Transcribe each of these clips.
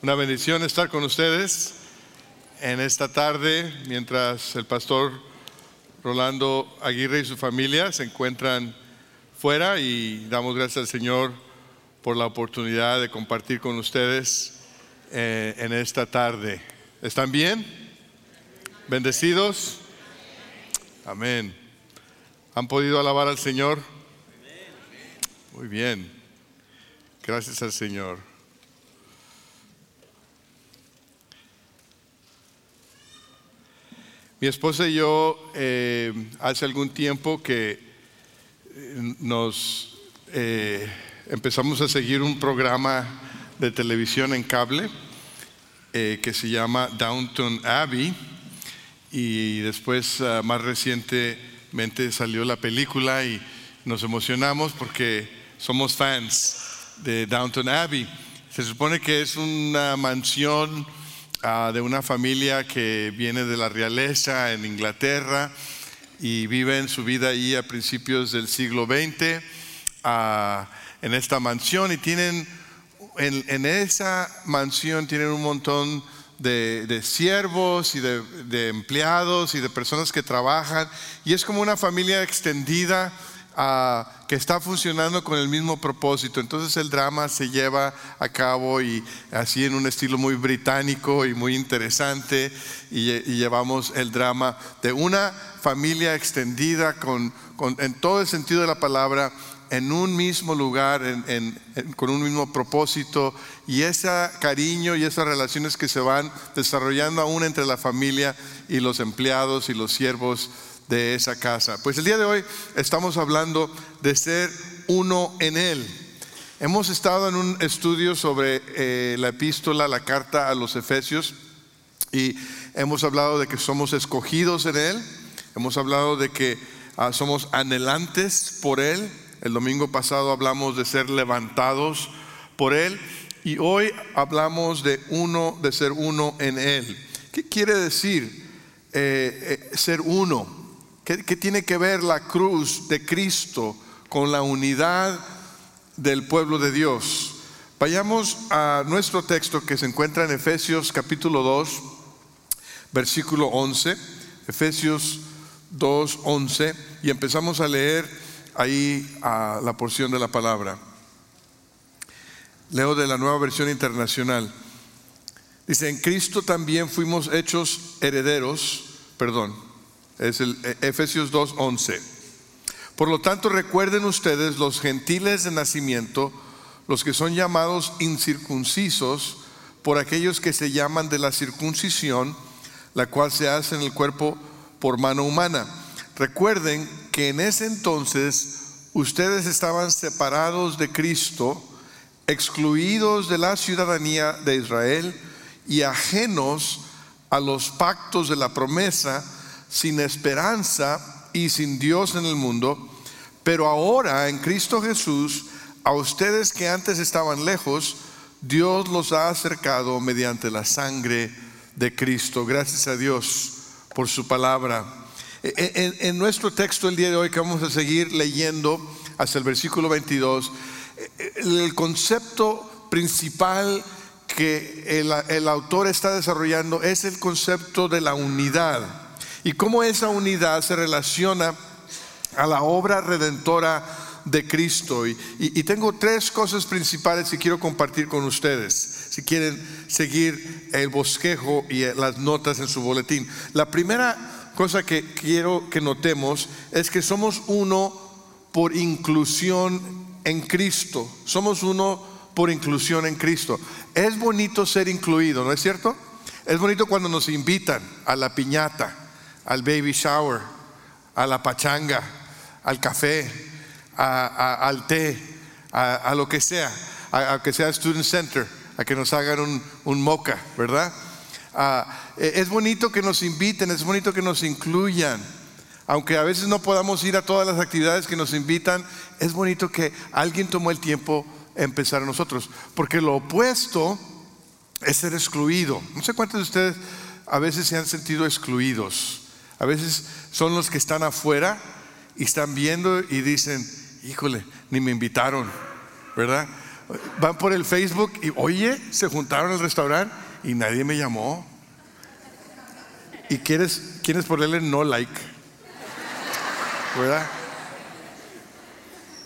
Una bendición estar con ustedes en esta tarde mientras el pastor Rolando Aguirre y su familia se encuentran fuera y damos gracias al Señor por la oportunidad de compartir con ustedes eh, en esta tarde. ¿Están bien? ¿Bendecidos? Amén. ¿Han podido alabar al Señor? Muy bien. Gracias al Señor. Mi esposa y yo eh, hace algún tiempo que eh, nos eh, empezamos a seguir un programa de televisión en cable que se llama Downton Abbey y después ah, más recientemente salió la película y nos emocionamos porque somos fans de Downton Abbey. Se supone que es una mansión Ah, de una familia que viene de la realeza en Inglaterra y viven su vida ahí a principios del siglo XX ah, en esta mansión. Y tienen, en, esa mansión tienen un montón de, siervos y de, de, empleados y de personas que trabajan. Y es como una familia extendida que está funcionando con el mismo propósito. Entonces el drama se lleva a cabo y así en un estilo muy británico y muy interesante y, llevamos el drama de una familia extendida con, en todo el sentido de la palabra en un mismo lugar, con un mismo propósito, y ese cariño y esas relaciones que se van desarrollando aún entre la familia y los empleados y los siervos de esa casa. Pues el día de hoy estamos hablando de ser uno en Él. Hemos estado en un estudio sobre eh, la epístola, la carta a los Efesios, y hemos hablado de que somos escogidos en Él, hemos hablado de que ah, somos anhelantes por Él, el domingo pasado hablamos de ser levantados por Él, y hoy hablamos de uno, de ser uno en Él. ¿Qué quiere decir eh, eh, ser uno? ¿Qué, tiene que ver la cruz de Cristo con la unidad del pueblo de Dios? Vayamos a nuestro texto que se encuentra en Efesios capítulo 2, versículo 11. Efesios 2, 11. Y empezamos a leer ahí a la porción de la palabra. Leo de la nueva versión internacional. Dice, en Cristo también fuimos hechos herederos, perdón, es el eh, Efesios 2:11. Por lo tanto, recuerden ustedes los gentiles de nacimiento, los que son llamados incircuncisos por aquellos que se llaman de la circuncisión, la cual se hace en el cuerpo por mano humana. Recuerden que en ese entonces ustedes estaban separados de Cristo, excluidos de la ciudadanía de Israel y ajenos a los pactos de la promesa, sin esperanza y sin Dios en el mundo, pero ahora en Cristo Jesús, a ustedes que antes estaban lejos, Dios los ha acercado mediante la sangre de Cristo. Gracias a Dios por su palabra. E, e, en, nuestro texto el día de hoy que vamos a seguir leyendo hasta el versículo 22, e, el concepto principal que el, el autor está desarrollando es el concepto de la unidad y cómo esa unidad se relaciona a la obra redentora de Cristo. Y, tengo tres cosas principales que quiero compartir con ustedes, si quieren seguir el bosquejo y las notas en su boletín. La primera cosa que quiero que notemos es que somos uno por inclusión en Cristo. Somos uno por inclusión en Cristo. Es bonito ser incluido, ¿no es cierto? Es bonito cuando nos invitan a la piñata al baby shower, a la pachanga, al café, al té, a, lo que sea, a, que sea Student Center, a que nos hagan un, un moca, ¿verdad? Ah, e, es bonito que nos inviten, es bonito que nos incluyan. Aunque a veces no podamos ir a todas las actividades que nos invitan, es bonito que alguien tomó el tiempo empezar a nosotros. Porque lo opuesto es ser excluido. No sé cuántos de ustedes a veces se han sentido excluidos. A veces son los que están afuera y están viendo y dicen, híjole, ni me invitaron, ¿verdad? van por el Facebook y, oye, se juntaron al restaurante y nadie me llamó. Y quieres, quieres ponerle no like. ¿Verdad?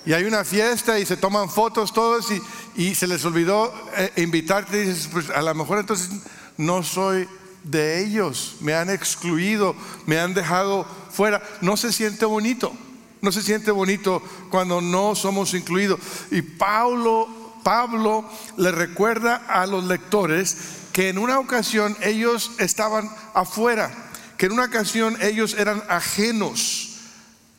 Y hay una fiesta y se toman fotos todos y, se les olvidó eh, invitarte y dices, pues a lo mejor entonces no soy de ellos, me han excluido, me han dejado fuera. No se siente bonito, no se siente bonito cuando no somos incluidos. Y Pablo, Pablo le recuerda a los lectores que en una ocasión ellos estaban afuera, que en una ocasión ellos eran ajenos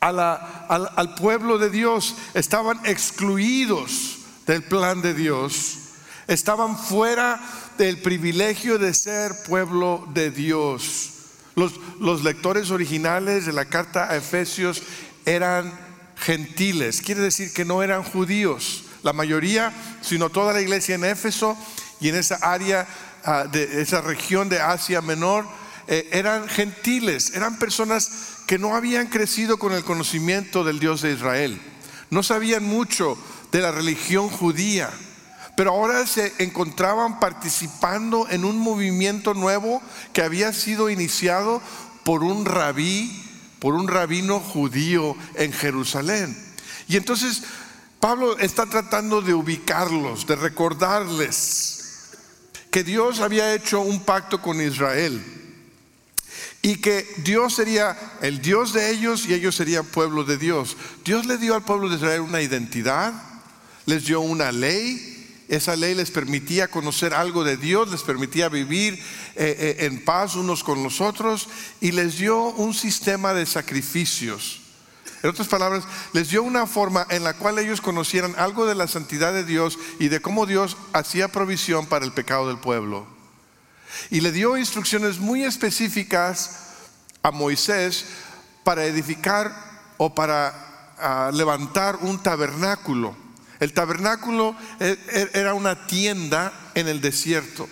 al, pueblo de Dios, estaban excluidos del plan de Dios, estaban fuera del privilegio de ser pueblo de Dios. Los, lectores originales de la carta a Efesios eran gentiles, quiere decir que no eran judíos. La mayoría, sino toda la iglesia en Éfeso y en esa área ah, de esa región de Asia Menor, eh, eran gentiles, eran personas que no habían crecido con el conocimiento del Dios de Israel, no sabían mucho de la religión judía, pero ahora se encontraban participando en un movimiento nuevo que había sido iniciado por un rabí, por un rabino judío en Jerusalén. Y entonces Pablo está tratando de ubicarlos, de recordarles que Dios había hecho un pacto con Israel y que Dios sería el Dios de ellos y ellos serían pueblo de Dios. Dios le dio al pueblo de Israel una identidad, les dio una ley, esa ley les permitía conocer algo de Dios, les permitía vivir eh, eh, en paz unos con los otros y les dio un sistema de sacrificios. En otras palabras, les dio una forma en la cual ellos conocieran algo de la santidad de Dios y de cómo Dios hacía provisión para el pecado del pueblo. Y le dio instrucciones muy específicas a Moisés para edificar o para ah, levantar un tabernáculo. El tabernáculo e, e, era una tienda en el desierto.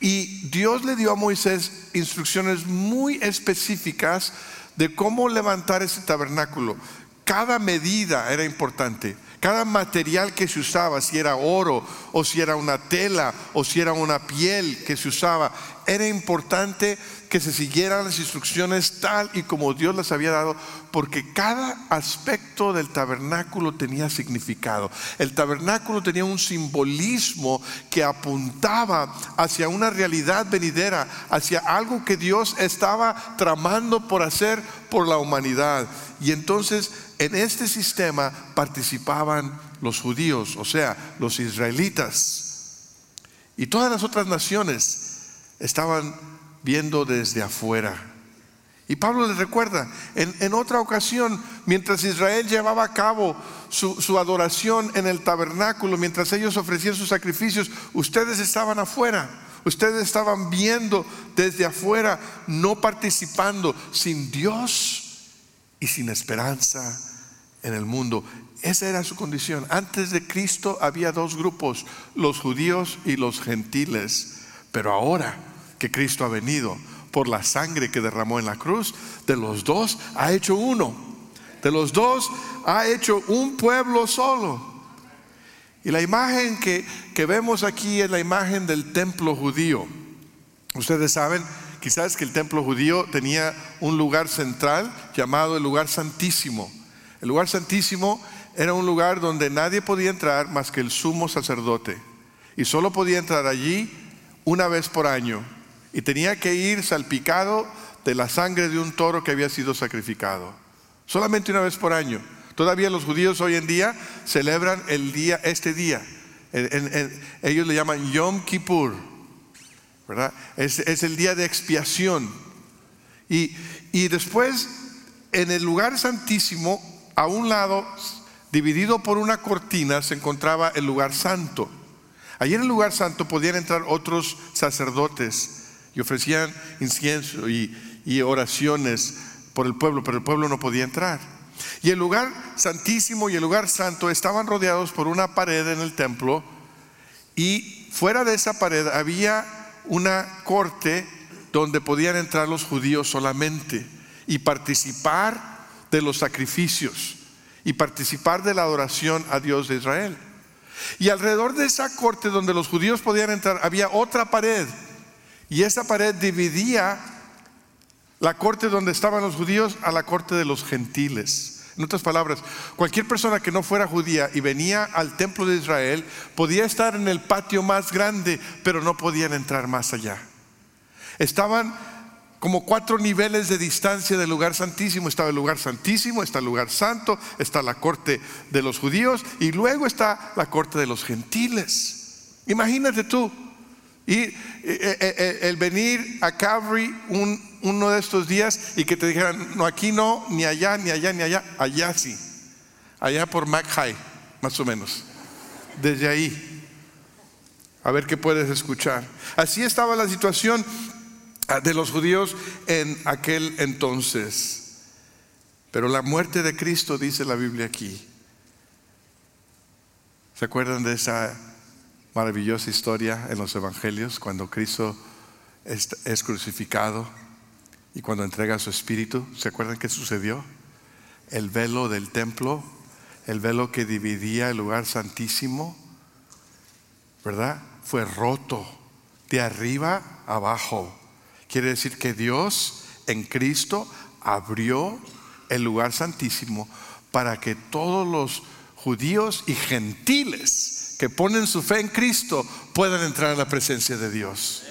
Y Dios le dio a Moisés instrucciones muy específicas de cómo levantar ese tabernáculo. Cada medida era importante. Cada material que se usaba, si era oro o si era una tela o si era una piel que se usaba, era importante que se siguieran las instrucciones tal y como Dios las había dado, porque cada aspecto del tabernáculo tenía significado. El tabernáculo tenía un simbolismo que apuntaba hacia una realidad venidera, hacia algo que Dios estaba tramando por hacer por la humanidad. Y entonces en este sistema participaban los judíos, o sea, los israelitas. Y todas las otras naciones estaban viendo desde afuera. Y Pablo les recuerda, en, otra ocasión, mientras Israel llevaba a cabo su, adoración en el tabernáculo, mientras ellos ofrecían sus sacrificios, ustedes estaban afuera, ustedes estaban viendo desde afuera, no participando, sin Dios y sin esperanza en el mundo. Esa era su condición. Antes de Cristo había dos grupos, los judíos y los gentiles. Pero ahora que Cristo ha venido por la sangre que derramó en la cruz, de los dos ha hecho uno. De los dos ha hecho un pueblo solo. Y la imagen que, que vemos aquí es la imagen del templo judío. Ustedes saben, quizás que el templo judío tenía un lugar central llamado el lugar santísimo el lugar santísimo era un lugar donde nadie podía entrar más que el sumo sacerdote. Y solo podía entrar allí una vez por año. Y tenía que ir salpicado de la sangre de un toro que había sido sacrificado. Solamente una vez por año. Todavía los judíos hoy en día celebran el día, este día. ellos le llaman Yom Kippur. Es, el día de expiación. Y después, en el lugar santísimo, a un lado, dividido por una cortina, se encontraba el lugar santo. Allí en el lugar santo podían entrar otros sacerdotes y ofrecían incienso y, oraciones por el pueblo, pero el pueblo no podía entrar. Y el lugar santísimo y el lugar santo estaban rodeados por una pared en el templo y fuera de esa pared había una corte donde podían entrar los judíos solamente y participar de los sacrificios y participar de la adoración a Dios de Israel. Y alrededor de esa corte donde los judíos podían entrar había otra pared. Y esa pared dividía la corte donde estaban los judíos a la corte de los gentiles. En otras palabras, cualquier persona que no fuera judía y venía al templo de Israel podía estar en el patio más grande, pero no podían entrar más allá. Estaban como cuatro niveles de distancia del lugar santísimo. Estaba el lugar santísimo, está el lugar santo, está la corte de los judíos y luego está la corte de los gentiles. Imagínate tú, y eh, eh, eh, el venir a Calvary uno de estos días y que te dijeran, no, aquí no, ni allá, ni allá, ni allá, allá sí. Allá por Mac más o menos. Desde ahí. A ver qué puedes escuchar. Así estaba la situación de los judíos en aquel entonces. Pero la muerte de Cristo, dice la Biblia aquí. ¿Se acuerdan de esa maravillosa historia en los evangelios cuando Cristo es, crucificado y cuando entrega su espíritu. ¿Se acuerdan qué sucedió? El velo del templo, el velo que dividía el lugar santísimo, ¿verdad? Fue roto de arriba abajo. Quiere decir que Dios en Cristo abrió el lugar santísimo para que todos los judíos y gentiles que ponen su fe en Cristo puedan entrar a la presencia de Dios.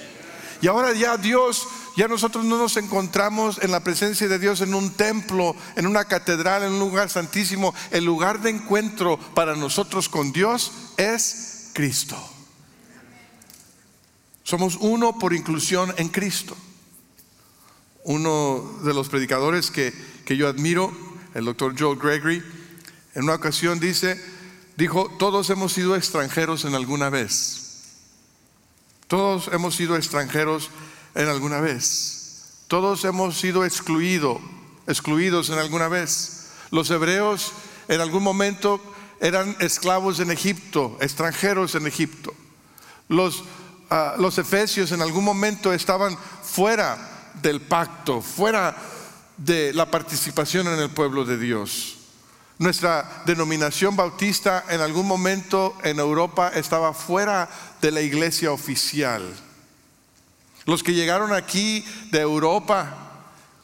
Y ahora ya Dios, ya nosotros no nos encontramos en la presencia de Dios en un templo, en una catedral, en un lugar santísimo. El lugar de encuentro para nosotros con Dios es Cristo. Somos uno por inclusión en Cristo. Uno de los predicadores que, que yo admiro, el doctor Joel Gregory, en una ocasión dice, dijo, todos hemos sido extranjeros en alguna vez. Todos hemos sido extranjeros en alguna vez. Todos hemos sido excluidos, excluidos en alguna vez. Los hebreos en algún momento eran esclavos en Egipto, extranjeros en Egipto. Los, ah, los efesios en algún momento estaban fuera del pacto, fuera de la participación en el pueblo de Dios. Nuestra denominación bautista en algún momento en Europa estaba fuera de la iglesia oficial. Los que llegaron aquí de Europa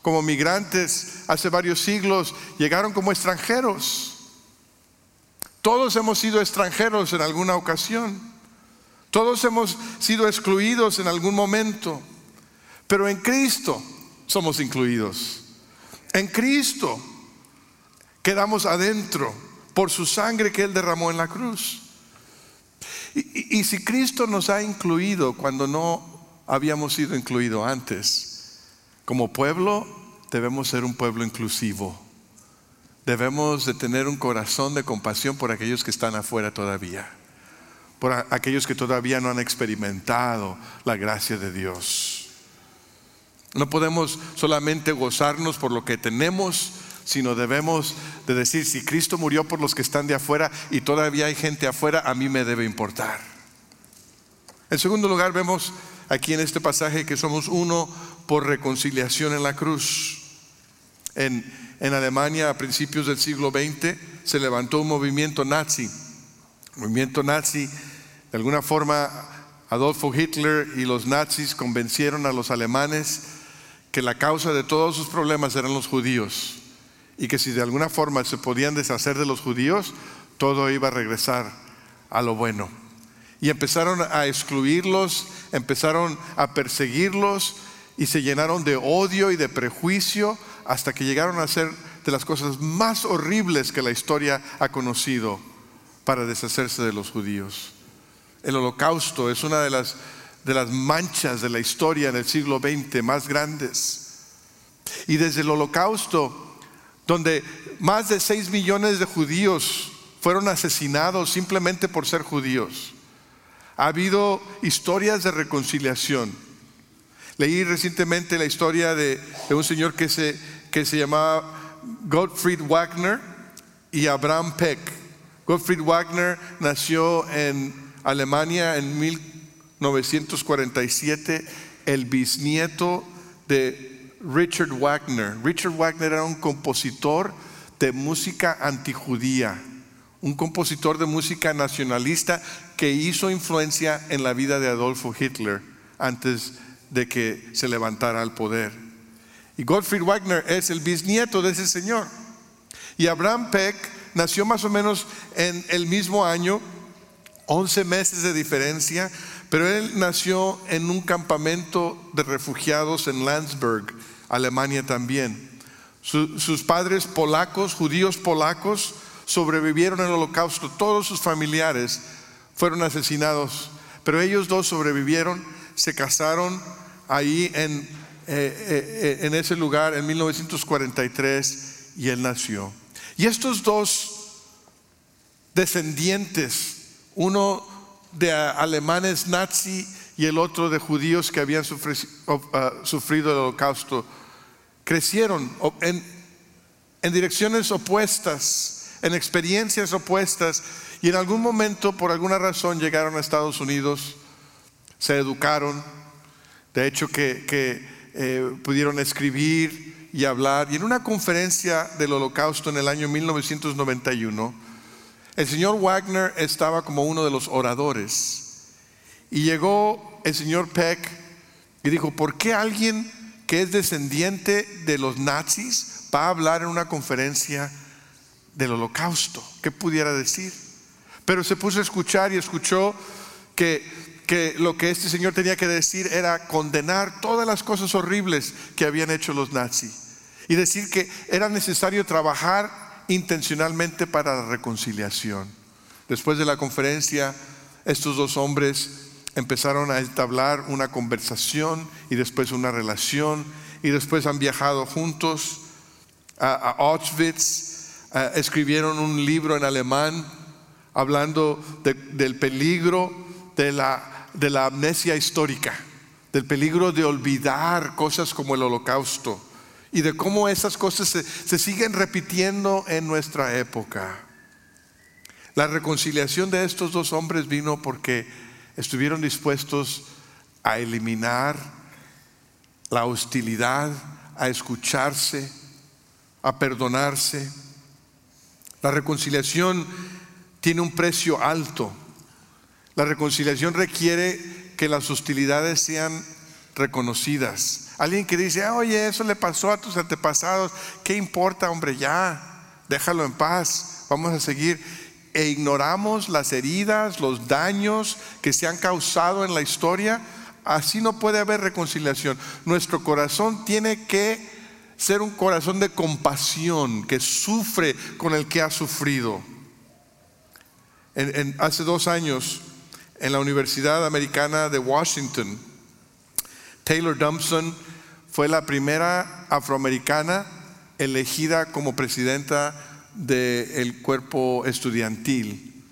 como migrantes hace varios siglos llegaron como extranjeros. Todos hemos sido extranjeros en alguna ocasión. Todos hemos sido excluidos en algún momento. Pero en Cristo somos incluidos. En Cristo quedamos adentro por su sangre que Él derramó en la cruz. Y, si Cristo nos ha incluido cuando no habíamos sido incluidos antes, como pueblo debemos ser un pueblo inclusivo. Debemos de tener un corazón de compasión por aquellos que están afuera todavía, por aquellos que todavía no han experimentado la gracia de Dios. No podemos solamente gozarnos por lo que tenemos, sino debemos de decir, si Cristo murió por los que están de afuera y todavía hay gente afuera, a mí me debe importar. En segundo lugar, vemos aquí en este pasaje que somos uno por reconciliación en la cruz. En, en Alemania a principios del siglo XX se levantó un movimiento nazi. movimiento nazi, de alguna forma, Adolfo Hitler y los nazis convencieron a los alemanes que la causa de todos sus problemas eran los judíos y que si de alguna forma se podían deshacer de los judíos, todo iba a regresar a lo bueno. Y empezaron a excluirlos, empezaron a perseguirlos y se llenaron de odio y de prejuicio hasta que llegaron a ser de las cosas más horribles que la historia ha conocido para deshacerse de los judíos. El holocausto es una de las, de las manchas de la historia en el siglo XX más grandes. Y desde el holocausto donde más de 6 millones de judíos fueron asesinados simplemente por ser judíos. Ha habido historias de reconciliación. Leí recientemente la historia de, un señor que se, que se llamaba Gottfried Wagner y Abraham Peck. Gottfried Wagner nació en Alemania en 1947, el bisnieto de Richard Wagner. Richard Wagner era un compositor de música antijudía, un compositor de música nacionalista que hizo influencia en la vida de Adolfo Hitler antes de que se levantara al poder. Y Gottfried Wagner es el bisnieto de ese señor. Y Abraham Peck nació más o menos en el mismo año, 11 meses de diferencia, pero él nació en un campamento de refugiados en Landsberg, Alemania también. sus padres polacos, judíos polacos, sobrevivieron al holocausto. Todos sus familiares fueron asesinados, pero ellos dos sobrevivieron, se casaron ahí en, eh, eh, en ese lugar en 1943 y él nació. Y estos dos descendientes, uno de alemanes nazi y el otro de judíos que habían ah, sufrido, el holocausto, crecieron en, direcciones opuestas, en experiencias opuestas, y en algún momento, por alguna razón, llegaron a Estados Unidos, se educaron, de hecho que, eh, pudieron escribir, y hablar. Y en una conferencia del holocausto en el año 1991, el señor Wagner estaba como uno de los oradores. Y llegó el señor Peck y dijo, ¿por qué alguien que es descendiente de los nazis va a hablar en una conferencia del holocausto? ¿Qué pudiera decir? Pero se puso a escuchar y escuchó que, que lo que este señor tenía que decir era condenar todas las cosas horribles que habían hecho los nazis y decir que era necesario trabajar intencionalmente para la reconciliación. Después de la conferencia, estos dos hombres empezaron a entablar una conversación y después una relación y después han viajado juntos a, Auschwitz, escribieron un libro en alemán hablando del peligro de la, de la amnesia histórica, del peligro de olvidar cosas como el holocausto y de cómo esas cosas se, siguen repitiendo en nuestra época. La reconciliación de estos dos hombres vino porque estuvieron dispuestos a eliminar la hostilidad, a escucharse, a perdonarse. La reconciliación tiene un precio alto. La reconciliación requiere que las hostilidades sean reconocidas. Alguien que dice, ah, oye, eso le pasó a tus antepasados, ¿qué importa, hombre? Ya, déjalo en paz, vamos a seguir. E ignoramos las heridas, los daños que se han causado en la historia, así no puede haber reconciliación. Nuestro corazón tiene que ser un corazón de compasión, que sufre con el que ha sufrido. hace dos años, en la Universidad Americana de Washington, Taylor Dumpson fue la primera afroamericana elegida como presidenta del cuerpo estudiantil.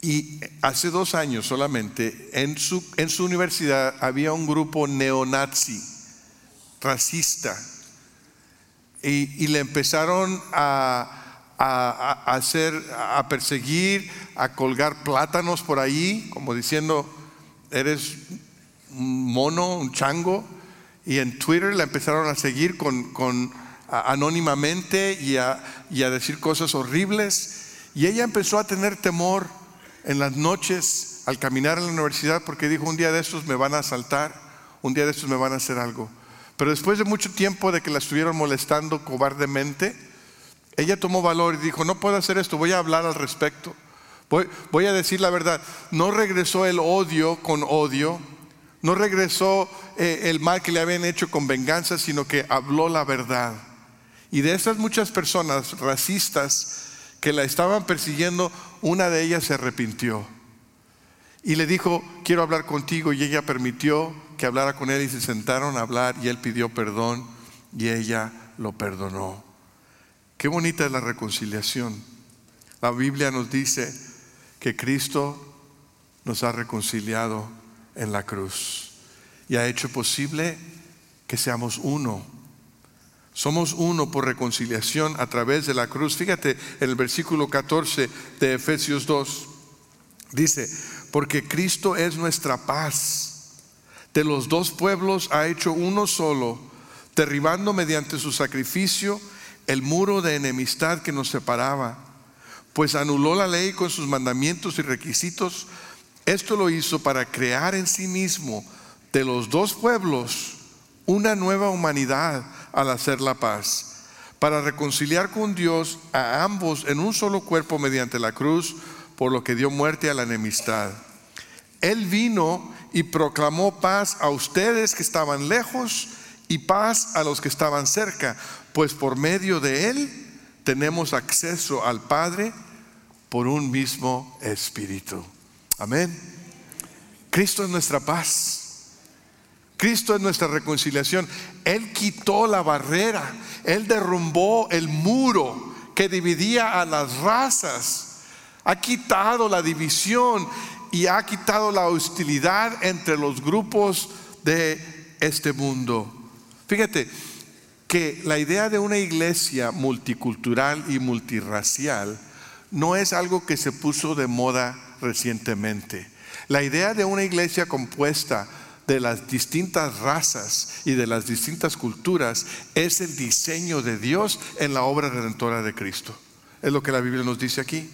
Y hace dos años solamente en su, en su universidad había un grupo neonazi, racista, y, le empezaron a, a, hacer, a perseguir, a colgar plátanos por ahí, como diciendo, eres un mono, un chango, y en Twitter la empezaron a seguir con, anónimamente y a, y a decir cosas horribles. Y ella empezó a tener temor en las noches al caminar en la universidad porque dijo, un día de estos me van a asaltar, un día de estos me van a hacer algo. Pero después de mucho tiempo de que la estuvieron molestando cobardemente, ella tomó valor y dijo, no puedo hacer esto, voy a hablar al respecto. Voy, voy a decir la verdad. No regresó el odio con odio, no regresó eh, el mal que le habían hecho con venganza, sino que habló la verdad. Y de esas muchas personas racistas que la estaban persiguiendo, una de ellas se arrepintió. Y le dijo, quiero hablar contigo. Y ella permitió que hablara con él y se sentaron a hablar y él pidió perdón y ella lo perdonó. Qué bonita es la reconciliación. La Biblia nos dice que Cristo nos ha reconciliado en la cruz y ha hecho posible que seamos uno. Somos uno por reconciliación a través de la cruz. Fíjate en el versículo 14 de Efesios 2. Dice, porque Cristo es nuestra paz. De los dos pueblos ha hecho uno solo, derribando mediante su sacrificio el muro de enemistad que nos separaba pues anuló la ley con sus mandamientos y requisitos. Esto lo hizo para crear en sí mismo de los dos pueblos una nueva humanidad al hacer la paz, para reconciliar con Dios a ambos en un solo cuerpo mediante la cruz, por lo que dio muerte a la enemistad. Él vino y proclamó paz a ustedes que estaban lejos y paz a los que estaban cerca, pues por medio de Él tenemos acceso al Padre por un mismo Espíritu. Amén. Cristo es nuestra paz. Cristo es nuestra reconciliación. Él quitó la barrera. Él derrumbó el muro que dividía a las razas. Ha quitado la división y ha quitado la hostilidad entre los grupos de este mundo. Fíjate que la idea de una iglesia multicultural y multirracial no es algo que se puso de moda recientemente. La idea de una iglesia compuesta de las distintas razas y de las distintas culturas es el diseño de Dios en la obra redentora de Cristo. Es lo que la Biblia nos dice aquí.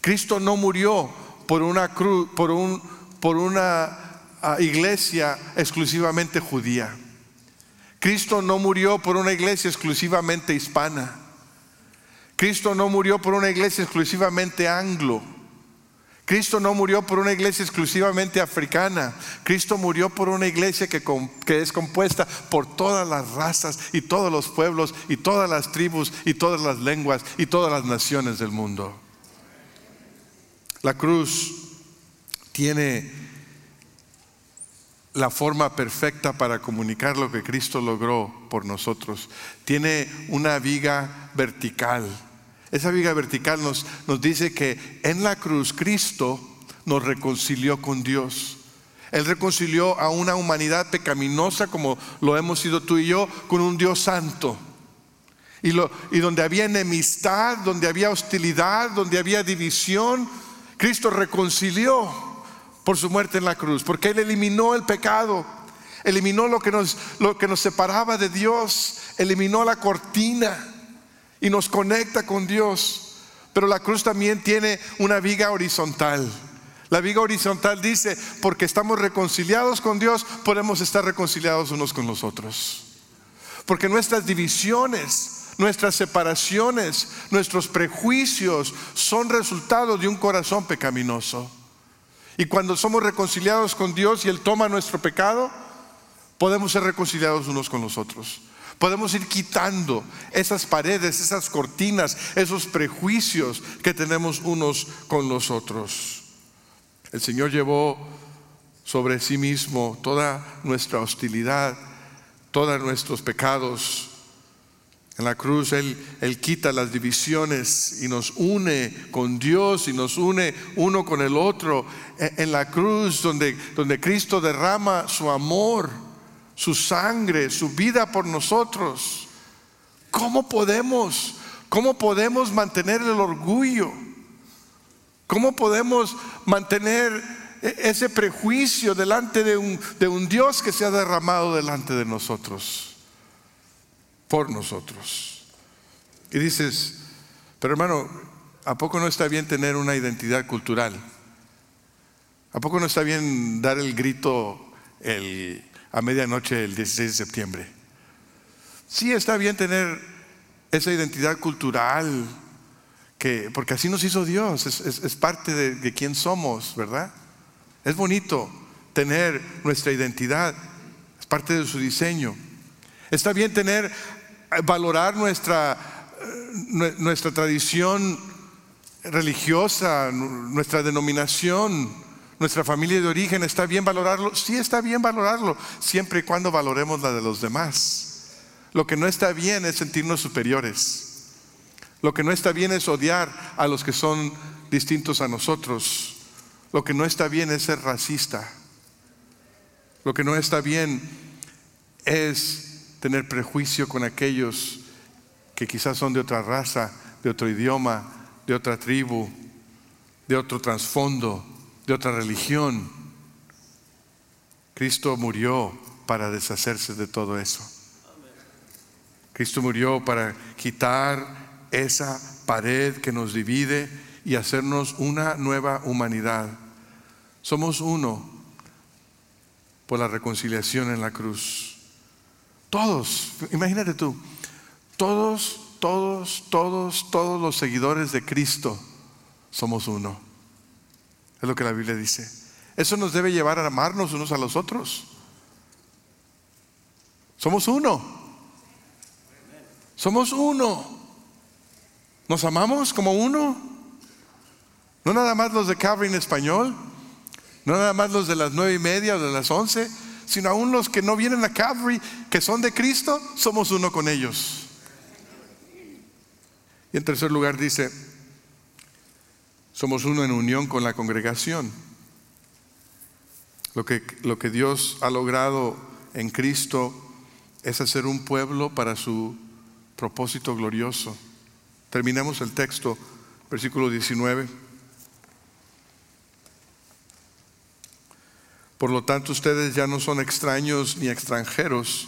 Cristo no murió por una cruz, por, un, por una ah, iglesia exclusivamente judía. Cristo no murió por una iglesia exclusivamente hispana. Cristo no murió por una iglesia exclusivamente anglo. Cristo no murió por una iglesia exclusivamente africana. Cristo murió por una iglesia que, es compuesta por todas las razas y todos los pueblos y todas las tribus y todas las lenguas y todas las naciones del mundo. La cruz tiene la forma perfecta para comunicar lo que Cristo logró por nosotros. Tiene una viga vertical. Esa viga vertical nos, nos dice que en la cruz Cristo nos reconcilió con Dios. Él reconcilió a una humanidad pecaminosa como lo hemos sido tú y yo con un Dios santo. Y, lo, y donde había enemistad, donde había hostilidad, donde había división, Cristo reconcilió por su muerte en la cruz, porque Él eliminó el pecado, eliminó lo que nos, lo que nos separaba de Dios, eliminó la cortina y nos conecta con Dios. Pero la cruz también tiene una viga horizontal. La viga horizontal dice, porque estamos reconciliados con Dios, podemos estar reconciliados unos con los otros. Porque nuestras divisiones, Nuestras separaciones, nuestros prejuicios son resultado de un corazón pecaminoso. Y cuando somos reconciliados con Dios y Él toma nuestro pecado, podemos ser reconciliados unos con los otros. Podemos ir quitando esas paredes, esas cortinas, esos prejuicios que tenemos unos con los otros. El Señor llevó sobre sí mismo toda nuestra hostilidad, todos nuestros pecados en la cruz él, él, quita las divisiones y nos une con Dios y nos une uno con el otro. E, en la cruz donde, donde Cristo derrama su amor, su sangre, su vida por nosotros. ¿Cómo podemos? ¿Cómo podemos mantener el orgullo? ¿Cómo podemos mantener e, ese prejuicio delante de un, de un Dios que se ha derramado delante de nosotros? por nosotros. Y dices, pero hermano, ¿a poco no está bien tener una identidad cultural? ¿A poco no está bien dar el grito a medianoche el 16 de septiembre? Sí está bien tener esa identidad cultural, que, porque así nos hizo Dios, es, parte de, de quién somos, ¿verdad? Es bonito tener nuestra identidad, es parte de su diseño. Está bien tener, eh, valorar nuestra, eh, nuestra tradición religiosa, nuestra denominación, nuestra familia de origen. ¿Está bien valorarlo? Sí está bien valorarlo, siempre y cuando valoremos la de los demás. Lo que no está bien es sentirnos superiores. Lo que no está bien es odiar a los que son distintos a nosotros. Lo que no está bien es ser racista. Lo que no está bien es tener prejuicio con aquellos que quizás son de otra raza, de otro idioma, de otra tribu, de otro trasfondo, de otra religión. Cristo murió para deshacerse de todo eso. Cristo murió para quitar esa pared que nos divide y hacernos una nueva humanidad. Somos uno por la reconciliación en la cruz. Todos, imagínate tú, todos, todos, todos, todos los seguidores de Cristo somos uno. Es lo que la Biblia dice. Eso nos debe llevar a amarnos unos a los otros. Somos uno. Somos uno. ¿Nos amamos como uno? No nada más los de Calvary en español, no nada más los de las nueve y media o de las once, sino aún los que no vienen a Calvary, que son de Cristo, somos uno con ellos. Y en tercer lugar dice, somos uno en unión con la congregación. Lo que, lo que Dios ha logrado en Cristo es hacer un pueblo para su propósito glorioso. Terminamos el texto, versículo 19. Por lo tanto, ustedes ya no son extraños ni extranjeros,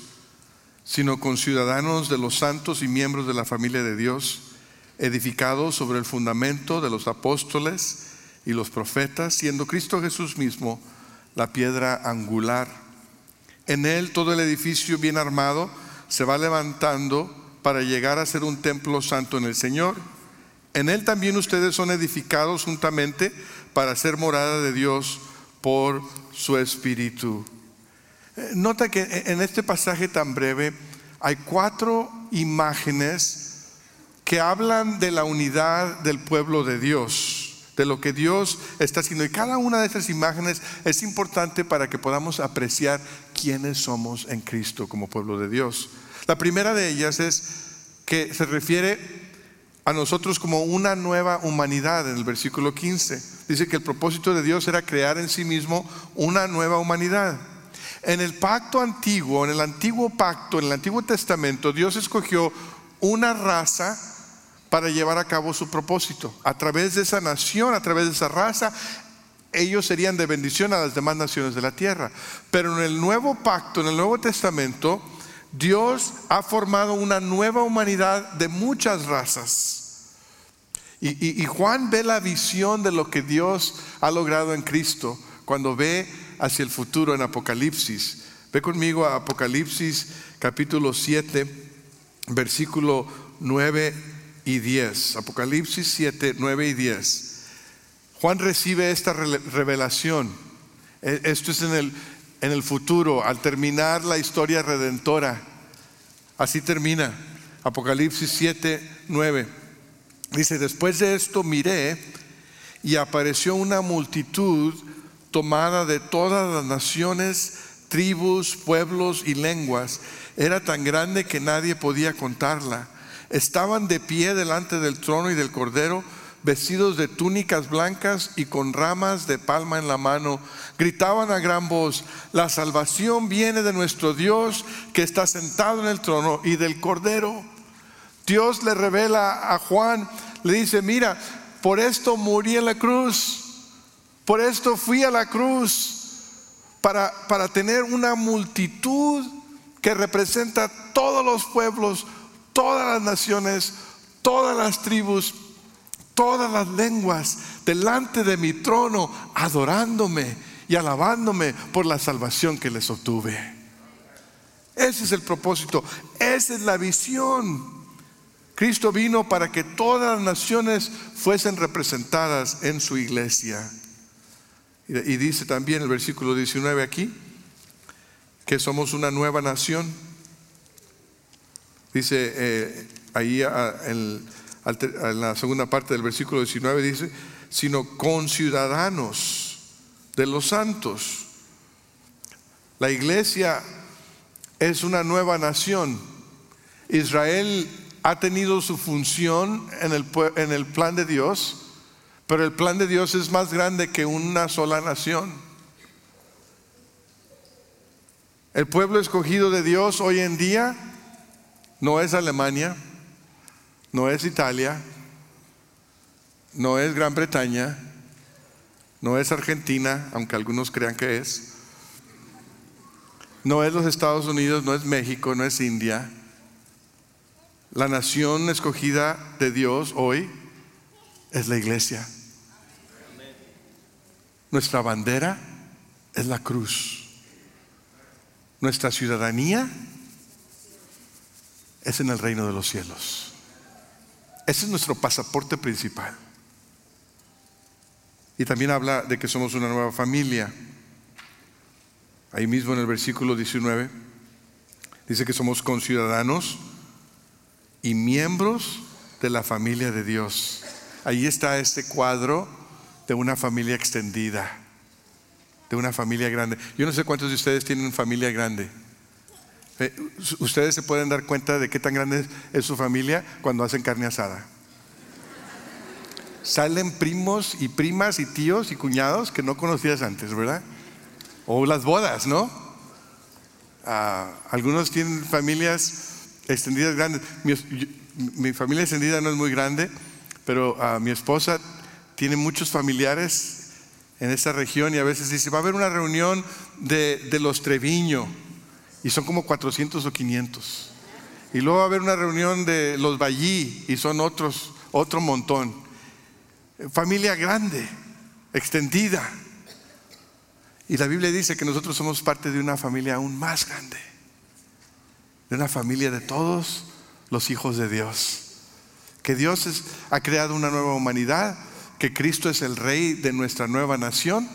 sino conciudadanos de los santos y miembros de la familia de Dios, edificados sobre el fundamento de los apóstoles y los profetas, siendo Cristo Jesús mismo la piedra angular. En él todo el edificio bien armado se va levantando para llegar a ser un templo santo en el Señor. En él también ustedes son edificados juntamente para ser morada de Dios por su espíritu. Eh, nota que en este pasaje tan breve hay cuatro imágenes que hablan de la unidad del pueblo de Dios, de lo que Dios está haciendo. Y cada una de esas imágenes es importante para que podamos apreciar quiénes somos en Cristo como pueblo de Dios. La primera de ellas es que se refiere a nosotros como una nueva humanidad en el versículo 15. Dice que el propósito de Dios era crear en sí mismo una nueva humanidad. En el pacto antiguo, en el antiguo pacto, en el Antiguo Testamento, Dios escogió una raza para llevar a cabo su propósito. A través de esa nación, a través de esa raza, ellos serían de bendición a las demás naciones de la tierra. Pero en el nuevo pacto, en el Nuevo Testamento, Dios ha formado una nueva humanidad de muchas razas. Y, Juan ve la visión de lo que Dios ha logrado en Cristo cuando ve hacia el futuro en Apocalipsis. Ve conmigo a Apocalipsis capítulo 7, versículo 9 y 10. Apocalipsis 7, 9 y 10. Juan recibe esta revelación. E, esto es en el, en el futuro, al terminar la historia redentora. Así termina Apocalipsis 7, 9. Dice, después de esto miré y apareció una multitud tomada de todas las naciones, tribus, pueblos y lenguas. Era tan grande que nadie podía contarla. Estaban de pie delante del trono y del cordero vestidos de túnicas blancas y con ramas de palma en la mano, gritaban a gran voz, la salvación viene de nuestro Dios que está sentado en el trono y del Cordero. Dios le revela a Juan, le dice, mira, por esto morí en la cruz, por esto fui a la cruz, para, para tener una multitud que representa todos los pueblos, todas las naciones, todas las tribus, todas las lenguas delante de mi trono, adorándome y alabándome por la salvación que les obtuve. Ese es el propósito, esa es la visión. Cristo vino para que todas las naciones fuesen representadas en su iglesia. Y dice también el versículo 19 aquí, que somos una nueva nación. Dice eh, ahí en la segunda parte del versículo 19 dice, sino con ciudadanos de los santos. La iglesia es una nueva nación. Israel ha tenido su función en el, en el plan de Dios, pero el plan de Dios es más grande que una sola nación. El pueblo escogido de Dios hoy en día no es Alemania, no es Italia, no es Gran Bretaña, no es Argentina, aunque algunos crean que es, no es los Estados Unidos, no es México, no es India. la nación escogida de Dios hoy es la iglesia. Nuestra bandera es la cruz. Nuestra ciudadanía es en el reino de los cielos. Ese es nuestro pasaporte principal. Y también habla de que somos una nueva familia. Ahí mismo en el versículo 19 dice que somos conciudadanos y miembros de la familia de Dios. Ahí está este cuadro de una familia extendida, de una familia grande. Yo no sé cuántos de ustedes tienen familia grande. Ustedes se pueden dar cuenta de qué tan grande es su familia cuando hacen carne asada. Salen primos y primas y tíos y cuñados que no conocías antes, ¿verdad? O las bodas, ¿no? Ah, algunos tienen familias extendidas grandes. Mi, familia extendida no es muy grande, pero ah, mi esposa tiene muchos familiares en esta región y a veces dice, va a haber una reunión de los Treviño y son como 400 o 500. Y luego va a haber una reunión de los Ballí y son otros, otro montón. Familia grande, extendida. Y la Biblia dice que nosotros somos parte de una familia aún más grande, de una familia de todos los hijos de Dios. Que Dios ha creado una nueva humanidad, que Cristo es el rey de nuestra nueva nación,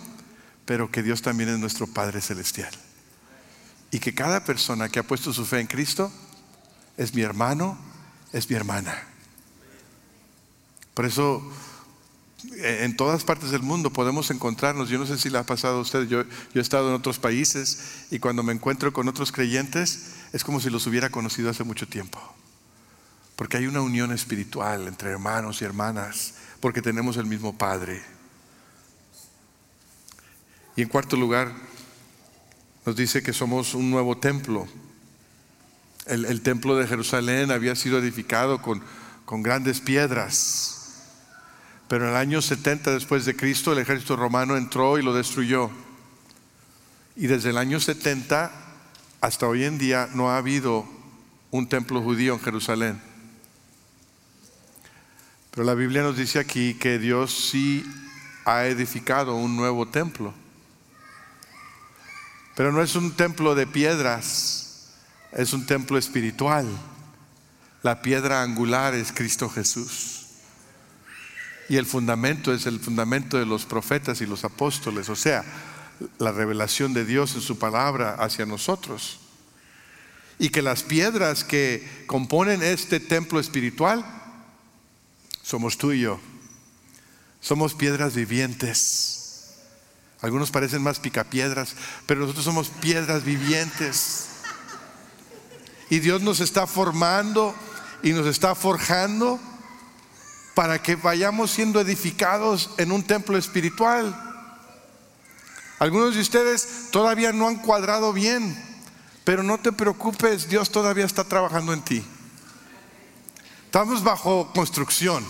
pero que Dios también es nuestro Padre Celestial. Y que cada persona que ha puesto su fe en Cristo es mi hermano, es mi hermana. Por eso eh, en todas partes del mundo podemos encontrarnos. Yo no sé si le ha pasado a usted, yo, yo, he estado en otros países y cuando me encuentro con otros creyentes es como si los hubiera conocido hace mucho tiempo. Porque hay una unión espiritual entre hermanos y hermanas, porque tenemos el mismo Padre. Y en cuarto lugar, nos dice que somos un nuevo templo. El, templo de Jerusalén había sido edificado con, con grandes piedras, pero en el año 70 después de Cristo el ejército romano entró y lo destruyó. Y desde el año 70 hasta hoy en día no ha habido un templo judío en Jerusalén. Pero la Biblia nos dice aquí que Dios sí ha edificado un nuevo templo. Pero no es un templo de piedras, es un templo espiritual. La piedra angular es Cristo Jesús. Y el fundamento es el fundamento de los profetas y los apóstoles, o sea, la revelación de Dios en su palabra hacia nosotros. Y que las piedras que componen este templo espiritual somos tú y yo. Somos piedras vivientes algunos parecen más picapiedras, pero nosotros somos piedras vivientes. Y Dios nos está formando y nos está forjando para que vayamos siendo edificados en un templo espiritual. Algunos de ustedes todavía no han cuadrado bien, pero no te preocupes, Dios todavía está trabajando en ti. Estamos bajo construcción,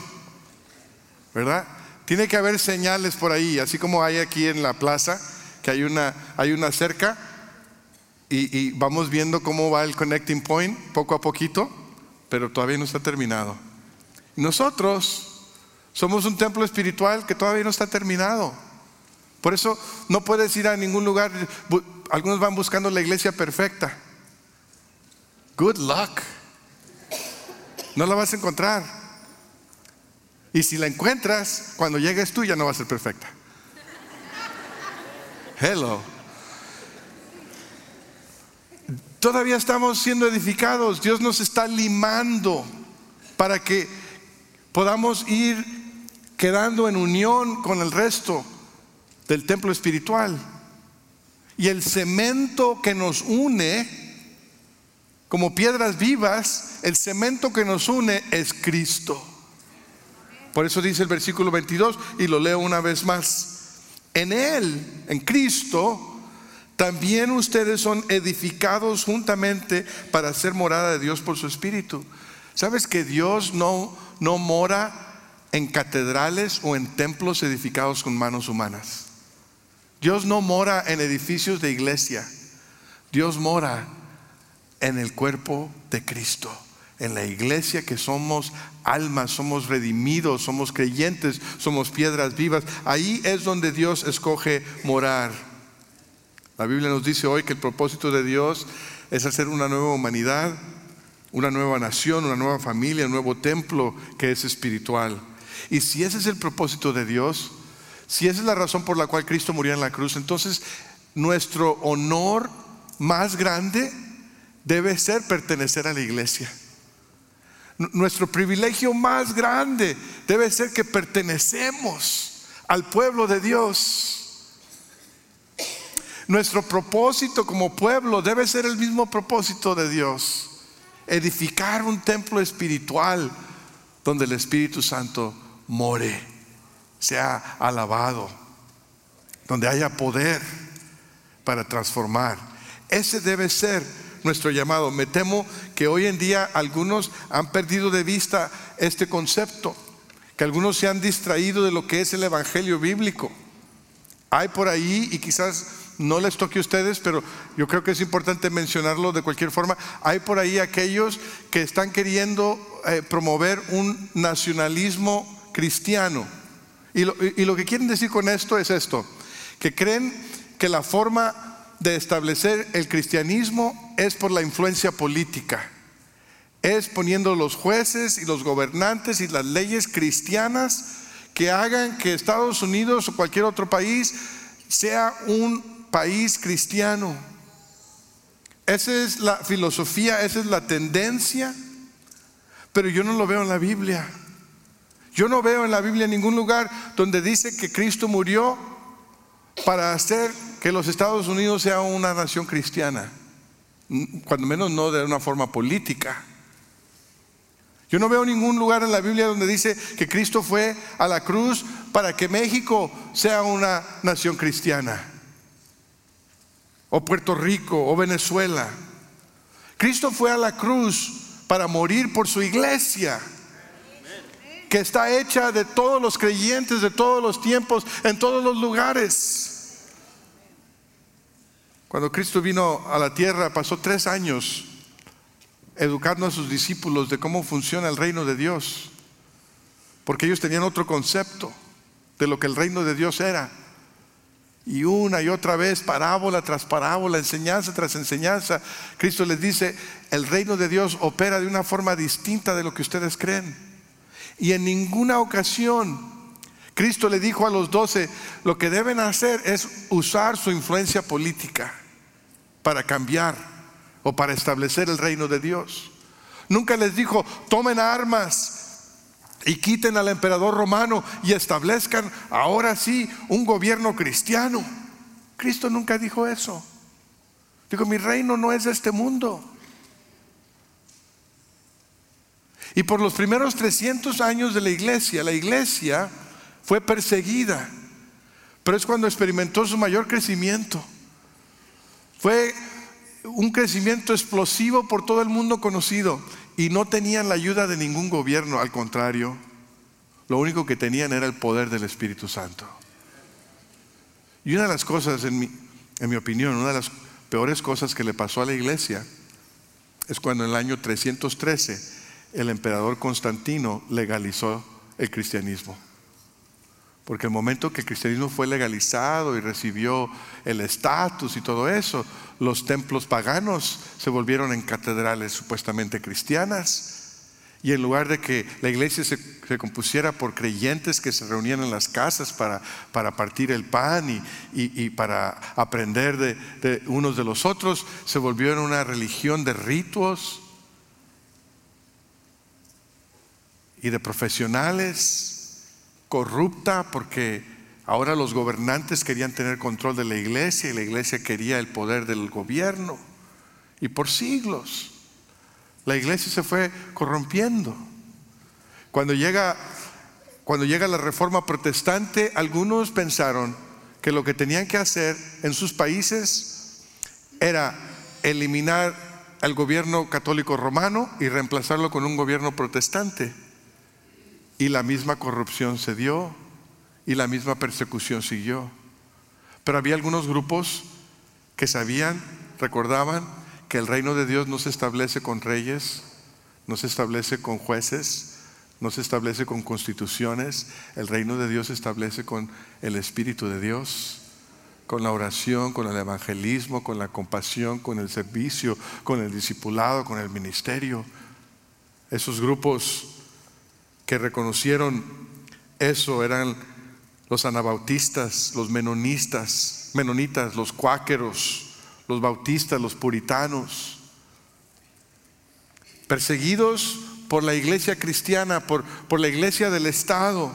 ¿verdad? Tiene que haber señales por ahí, así como hay aquí en la plaza, que hay una, hay una cerca y, vamos viendo cómo va el connecting point poco a poquito, pero todavía no está terminado. Nosotros somos un templo espiritual que todavía no está terminado. Por eso no puedes ir a ningún lugar. Algunos van buscando la iglesia perfecta. Good luck. No la vas a encontrar. Y si la encuentras, cuando llegues tú ya no va a ser perfecta. Hello. Todavía estamos siendo edificados. Dios nos está limando para que podamos ir quedando en unión con el resto del templo espiritual. Y el cemento que nos une, como piedras vivas, el cemento que nos une es Cristo. Por eso dice el versículo 22 y lo leo una vez más. En Él, en Cristo, también ustedes son edificados juntamente para ser morada de Dios por su Espíritu. ¿Sabes que Dios no, no mora en catedrales o en templos edificados con manos humanas? Dios no mora en edificios de iglesia. Dios mora en el cuerpo de Cristo, en la iglesia que somos almas, somos redimidos, somos creyentes, somos piedras vivas. Ahí es donde Dios escoge morar. La Biblia nos dice hoy que el propósito de Dios es hacer una nueva humanidad, una nueva nación, una nueva familia, un nuevo templo que es espiritual. Y si ese es el propósito de Dios, si esa es la razón por la cual Cristo murió en la cruz, entonces nuestro honor más grande debe ser pertenecer a la iglesia. Nuestro privilegio más grande debe ser que pertenecemos al pueblo de Dios. Nuestro propósito como pueblo debe ser el mismo propósito de Dios. Edificar un templo espiritual donde el Espíritu Santo more, sea alabado, donde haya poder para transformar. Ese debe ser nuestro llamado. Me temo que hoy en día algunos han perdido de vista este concepto, que algunos se han distraído de lo que es el Evangelio bíblico. Hay por ahí, y quizás no les toque a ustedes, pero yo creo que es importante mencionarlo de cualquier forma, hay por ahí aquellos que están queriendo eh, promover un nacionalismo cristiano. Y lo, y lo que quieren decir con esto es esto, que creen que la forma de establecer el cristianismo es por la influencia política. Es poniendo los jueces y los gobernantes y las leyes cristianas que hagan que Estados Unidos o cualquier otro país sea un país cristiano. Esa es la filosofía, esa es la tendencia, pero yo no lo veo en la Biblia. Yo no veo en la Biblia ningún lugar donde dice que Cristo murió para hacer que los Estados Unidos sea una nación cristiana, cuando menos no de una forma política. Yo no veo ningún lugar en la Biblia donde dice que Cristo fue a la cruz para que México sea una nación cristiana, o Puerto Rico, o Venezuela. Cristo fue a la cruz para morir por su iglesia, que está hecha de todos los creyentes de todos los tiempos, en todos los lugares. Cuando Cristo vino a la tierra, pasó tres años educando a sus discípulos de cómo funciona el reino de Dios, porque ellos tenían otro concepto de lo que el reino de Dios era. Y una y otra vez, parábola tras parábola, enseñanza tras enseñanza, Cristo les dice, el reino de Dios opera de una forma distinta de lo que ustedes creen. Y en ninguna ocasión Cristo le dijo a los doce, lo que deben hacer es usar su influencia política para cambiar o para establecer el reino de Dios. Nunca les dijo, tomen armas y quiten al emperador romano y establezcan ahora sí un gobierno cristiano. Cristo nunca dijo eso. Dijo, mi reino no es de este mundo. Y por los primeros 300 años de la iglesia, la iglesia fue perseguida, pero es cuando experimentó su mayor crecimiento. Fue un crecimiento explosivo por todo el mundo conocido y no tenían la ayuda de ningún gobierno, al contrario, lo único que tenían era el poder del Espíritu Santo. Y una de las cosas, en mi, en mi opinión, una de las peores cosas que le pasó a la iglesia es cuando en el año 313 el emperador Constantino legalizó el cristianismo. Porque el momento que el cristianismo fue legalizado y recibió el estatus y todo eso, los templos paganos se volvieron en catedrales supuestamente cristianas. Y en lugar de que la iglesia se, compusiera por creyentes que se reunían en las casas para, para partir el pan y, para aprender de, de, unos de los otros, se volvió en una religión de ritos y de profesionales corrupta porque ahora los gobernantes querían tener control de la iglesia y la iglesia quería el poder del gobierno. Y por siglos la iglesia se fue corrompiendo. Cuando llega, cuando llega la reforma protestante, algunos pensaron que lo que tenían que hacer en sus países era eliminar al gobierno católico romano y reemplazarlo con un gobierno protestante. Y la misma corrupción se dio y la misma persecución siguió. Pero había algunos grupos que sabían, recordaban que el reino de Dios no se establece con reyes, no se establece con jueces, no se establece con constituciones, el reino de Dios se establece con el Espíritu de Dios, con la oración, con el evangelismo, con la compasión, con el servicio, con el discipulado, con el ministerio. Esos grupos que reconocieron eso eran los anabautistas, los menonistas, menonitas, los cuáqueros, los bautistas, los puritanos perseguidos por la iglesia cristiana, por, por la iglesia del Estado.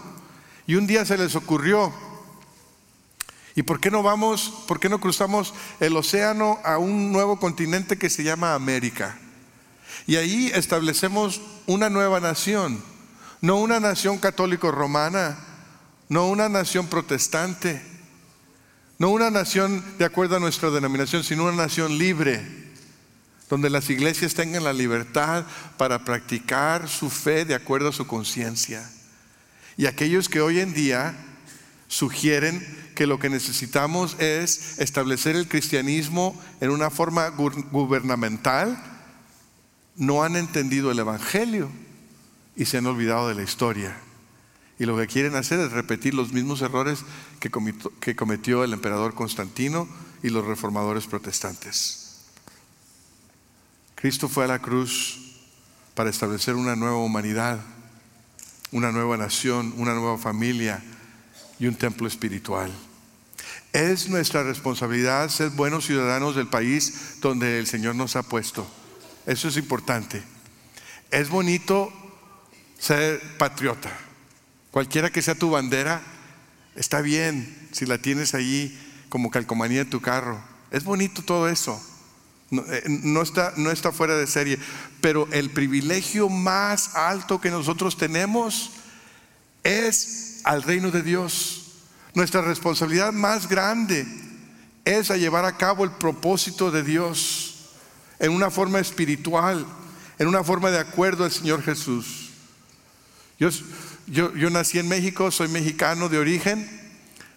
Y un día se les ocurrió, ¿y por qué no vamos, por qué no cruzamos el océano a un nuevo continente que se llama América? Y ahí establecemos una nueva nación, no una nación católico romana, no una nación protestante, no una nación de acuerdo a nuestra denominación, sino una nación libre donde las iglesias tengan la libertad para practicar su fe de acuerdo a su conciencia. Y aquellos que hoy en día sugieren que lo que necesitamos es establecer el cristianismo en una forma gubernamental, no han entendido el Evangelio y se han olvidado de la historia. Y lo que quieren hacer es repetir los mismos errores que cometió el emperador Constantino y los reformadores protestantes. Cristo fue a la cruz para establecer una nueva humanidad, una nueva nación, una nueva familia y un templo espiritual. Es nuestra responsabilidad ser buenos ciudadanos del país donde el Señor nos ha puesto. Eso es importante. Es bonito ser patriota. Cualquiera que sea tu bandera, está bien si la tienes allí como calcomanía en tu carro. Es bonito todo eso. Eh, no, está, no está fuera de serie, pero el privilegio más alto que nosotros tenemos es al reino de Dios. Nuestra responsabilidad más grande es a llevar a cabo el propósito de Dios en una forma espiritual, en una forma de acuerdo al Señor Jesús. Yo, yo, yo nací en México, soy mexicano de origen,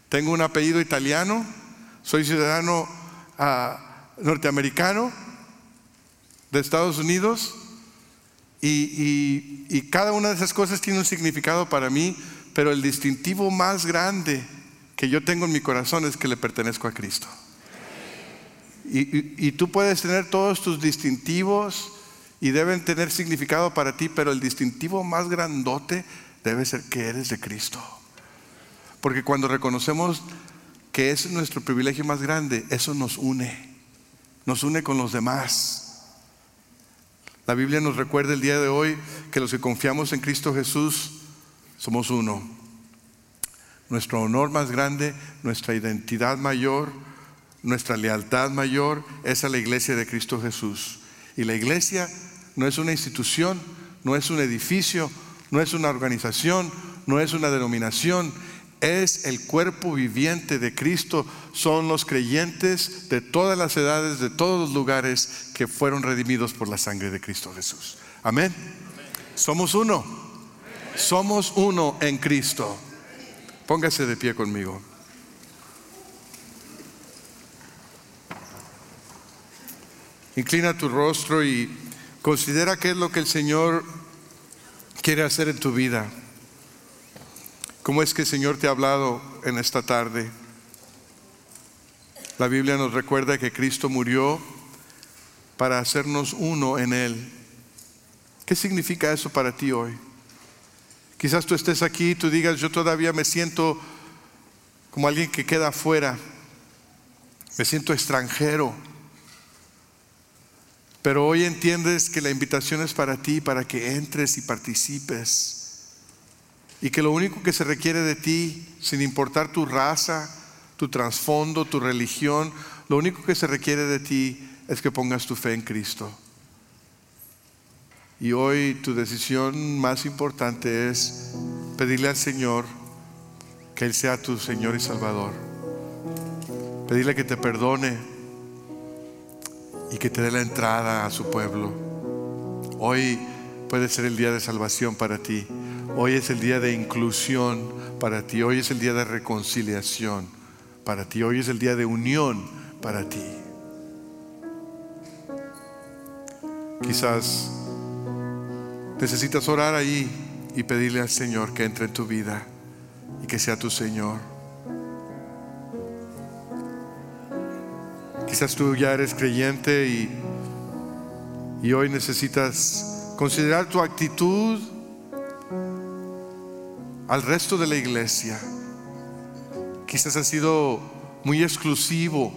tengo un apellido italiano, soy ciudadano a norteamericano de Estados Unidos y, cada una de esas cosas tiene un significado para mí, pero el distintivo más grande que yo tengo en mi corazón es que le pertenezco a Cristo. Y, tú puedes tener todos tus distintivos y deben tener significado para ti, pero el distintivo más grandote debe ser que eres de Cristo. Porque cuando reconocemos que es nuestro privilegio más grande, eso nos une nos une con los demás. La Biblia nos recuerda el día de hoy que los que confiamos en Cristo Jesús somos uno. Nuestro honor más grande, nuestra identidad mayor, nuestra lealtad mayor es a la iglesia de Cristo Jesús. Y la iglesia no es una institución, no es un edificio, no es una organización, no es una denominación, es el cuerpo viviente de Cristo, son los creyentes de todas las edades, de todos los lugares que fueron redimidos por la sangre de Cristo Jesús. Amén. Somos uno. Somos uno en Cristo. Póngase de pie conmigo. Inclina tu rostro y considera qué es lo que el Señor quiere hacer en tu vida. ¿Cómo es que el Señor te ha hablado en esta tarde? La Biblia nos recuerda que Cristo murió para hacernos uno en Él. ¿Qué significa eso para ti hoy? Quizás tú estés aquí y tú digas, yo todavía me siento como alguien que queda afuera, me siento extranjero. Pero hoy entiendes que la invitación es para ti, para que entres y participes y que lo único que se requiere de ti, sin importar tu raza, tu trasfondo, tu religión, lo único que se requiere de ti es que pongas tu fe en Cristo. Y hoy tu decisión más importante es pedirle al Señor que Él sea tu Señor y Salvador. Pedirle que te perdone y que te dé la entrada a su pueblo. Hoy puede ser el día de salvación para ti. Hoy es el día de inclusión para ti. Hoy es el día de reconciliación para ti. Hoy es el día de unión para ti. Quizás necesitas orar ahí y pedirle al Señor que entre en tu vida y que sea tu Señor. Quizás tú ya eres creyente y, y hoy necesitas considerar tu actitud al resto de la iglesia. Quizás has sido muy exclusivo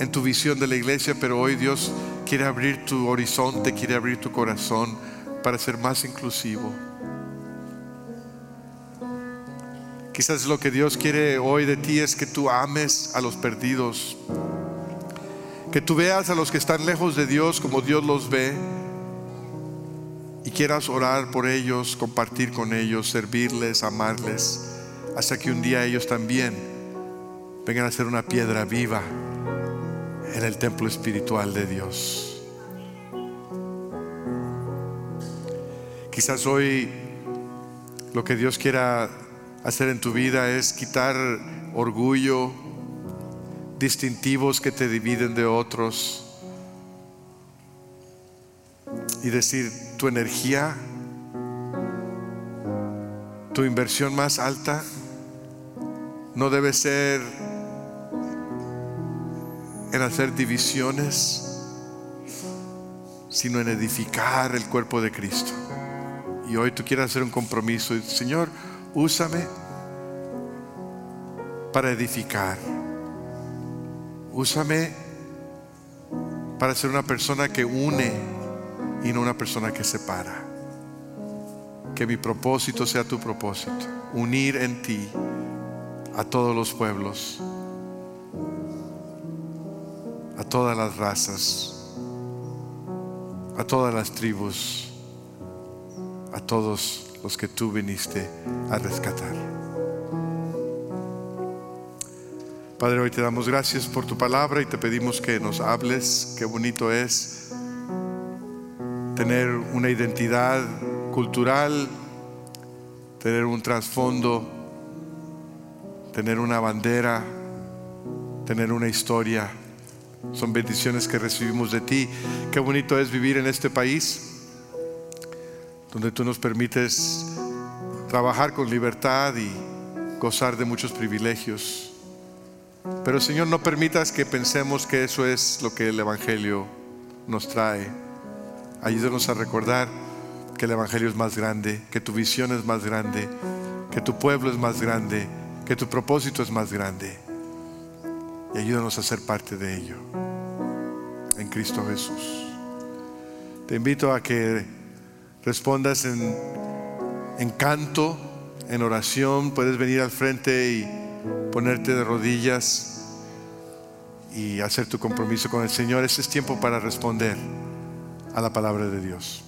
en tu visión de la iglesia, pero hoy Dios quiere abrir tu horizonte, quiere abrir tu corazón para ser más inclusivo. Quizás lo que Dios quiere hoy de ti es que tú ames a los perdidos, que tú veas a los que están lejos de Dios como Dios los ve y quieras orar por ellos, compartir con ellos, servirles, amarles, hasta que un día ellos también vengan a ser una piedra viva en el templo espiritual de Dios. Quizás hoy lo que Dios quiera hacer en tu vida es quitar orgullo, distintivos que te dividen de otros y decir tu energía, tu inversión más alta no debe ser en hacer divisiones, sino en edificar el cuerpo de Cristo. Y hoy tú quieres hacer un compromiso, Señor, úsame para edificar. Úsame para ser una persona que une y no una persona que separa. Que mi propósito sea tu propósito, unir en ti a todos los pueblos, a todas las razas, a todas las tribus, a todos los que tú viniste a rescatar. Padre, hoy te damos gracias por tu palabra y te pedimos que nos hables. Qué bonito es tener una identidad cultural, tener un trasfondo, tener una bandera, tener una historia. Son bendiciones que recibimos de ti. Qué bonito es vivir en este país donde tú nos permites trabajar con libertad y gozar de muchos privilegios. Pero Señor, no permitas que pensemos que eso es lo que el Evangelio nos trae. Ayúdanos a recordar que el Evangelio es más grande, que tu visión es más grande, que tu pueblo es más grande, que tu propósito es más grande. Y ayúdanos a ser parte de ello. En Cristo Jesús. Te invito a que respondas en, en canto, en oración. Puedes venir al frente y ponerte de rodillas y hacer tu compromiso con el Señor. Ese es tiempo para responder a la palabra de Dios.